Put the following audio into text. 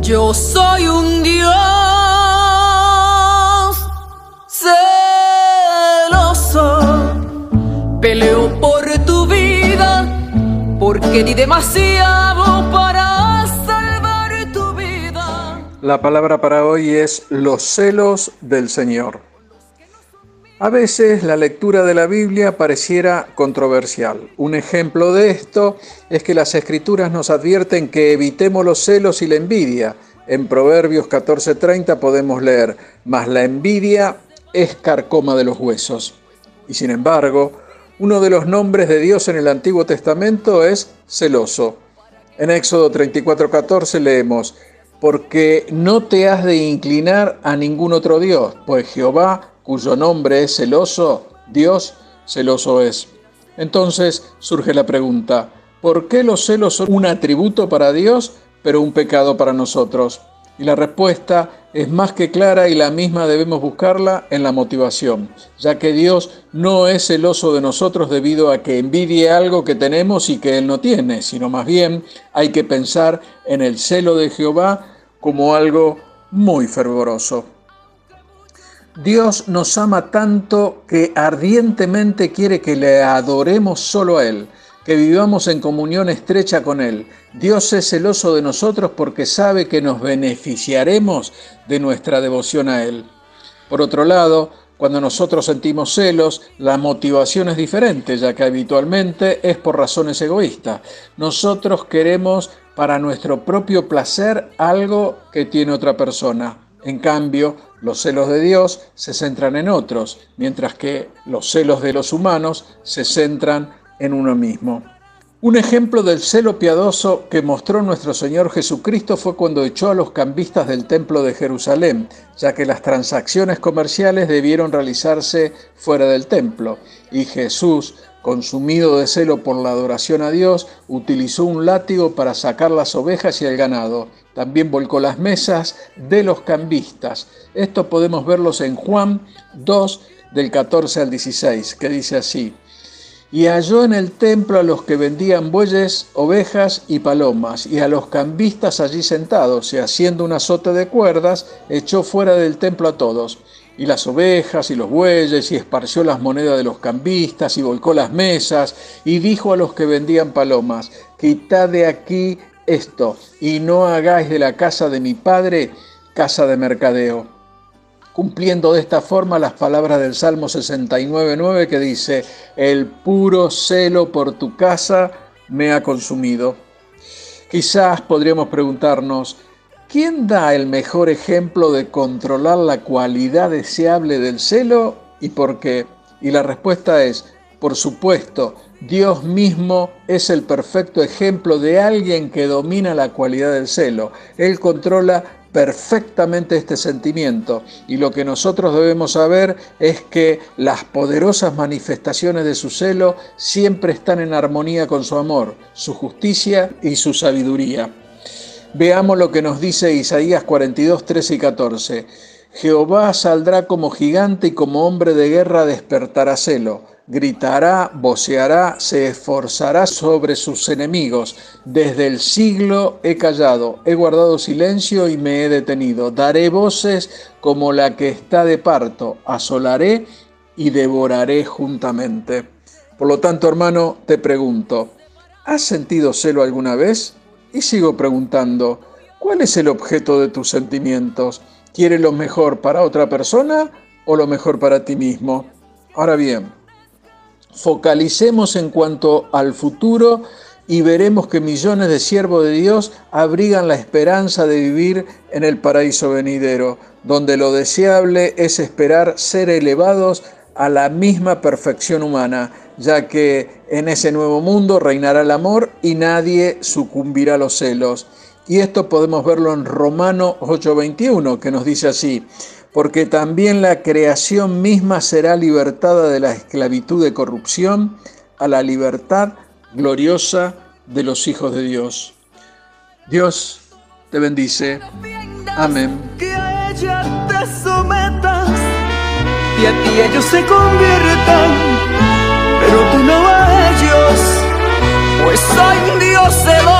Yo soy un Dios celoso. Peleo por tu vida porque di demasiado para salvar tu vida. La palabra para hoy es los celos del Señor. A veces la lectura de la Biblia pareciera controversial. Un ejemplo de esto es que las escrituras nos advierten que evitemos los celos y la envidia. En Proverbios 14:30 podemos leer, mas la envidia es carcoma de los huesos. Y sin embargo, uno de los nombres de Dios en el Antiguo Testamento es celoso. En Éxodo 34:14 leemos, porque no te has de inclinar a ningún otro Dios, pues Jehová cuyo nombre es celoso, Dios celoso es. Entonces surge la pregunta, ¿por qué los celos son un atributo para Dios, pero un pecado para nosotros? Y la respuesta es más que clara y la misma debemos buscarla en la motivación, ya que Dios no es celoso de nosotros debido a que envidie algo que tenemos y que Él no tiene, sino más bien hay que pensar en el celo de Jehová como algo muy fervoroso. Dios nos ama tanto que ardientemente quiere que le adoremos solo a Él, que vivamos en comunión estrecha con Él. Dios es celoso de nosotros porque sabe que nos beneficiaremos de nuestra devoción a Él. Por otro lado, cuando nosotros sentimos celos, la motivación es diferente, ya que habitualmente es por razones egoístas. Nosotros queremos para nuestro propio placer algo que tiene otra persona. En cambio, los celos de Dios se centran en otros, mientras que los celos de los humanos se centran en uno mismo. Un ejemplo del celo piadoso que mostró nuestro Señor Jesucristo fue cuando echó a los cambistas del templo de Jerusalén, ya que las transacciones comerciales debieron realizarse fuera del templo, y Jesús consumido de celo por la adoración a Dios, utilizó un látigo para sacar las ovejas y el ganado. También volcó las mesas de los cambistas. Esto podemos verlos en Juan 2 del 14 al 16, que dice así. Y halló en el templo a los que vendían bueyes, ovejas y palomas, y a los cambistas allí sentados, y haciendo un azote de cuerdas, echó fuera del templo a todos y las ovejas y los bueyes, y esparció las monedas de los cambistas, y volcó las mesas, y dijo a los que vendían palomas, quitad de aquí esto, y no hagáis de la casa de mi padre casa de mercadeo. Cumpliendo de esta forma las palabras del Salmo 69.9 que dice, el puro celo por tu casa me ha consumido. Quizás podríamos preguntarnos, ¿Quién da el mejor ejemplo de controlar la cualidad deseable del celo y por qué? Y la respuesta es, por supuesto, Dios mismo es el perfecto ejemplo de alguien que domina la cualidad del celo. Él controla perfectamente este sentimiento y lo que nosotros debemos saber es que las poderosas manifestaciones de su celo siempre están en armonía con su amor, su justicia y su sabiduría. Veamos lo que nos dice Isaías 42, 13 y 14. Jehová saldrá como gigante y como hombre de guerra despertará celo. Gritará, voceará, se esforzará sobre sus enemigos. Desde el siglo he callado, he guardado silencio y me he detenido. Daré voces como la que está de parto, asolaré y devoraré juntamente. Por lo tanto, hermano, te pregunto, ¿has sentido celo alguna vez? Y sigo preguntando, ¿cuál es el objeto de tus sentimientos? ¿Quieres lo mejor para otra persona o lo mejor para ti mismo? Ahora bien, focalicemos en cuanto al futuro y veremos que millones de siervos de Dios abrigan la esperanza de vivir en el paraíso venidero, donde lo deseable es esperar ser elevados a la misma perfección humana, ya que en ese nuevo mundo reinará el amor y nadie sucumbirá a los celos. Y esto podemos verlo en Romano 8:21, que nos dice así, porque también la creación misma será libertada de la esclavitud de corrupción a la libertad gloriosa de los hijos de Dios. Dios te bendice. Amén y a ti ellos se conviertan, pero tú no a ellos, pues un Dios.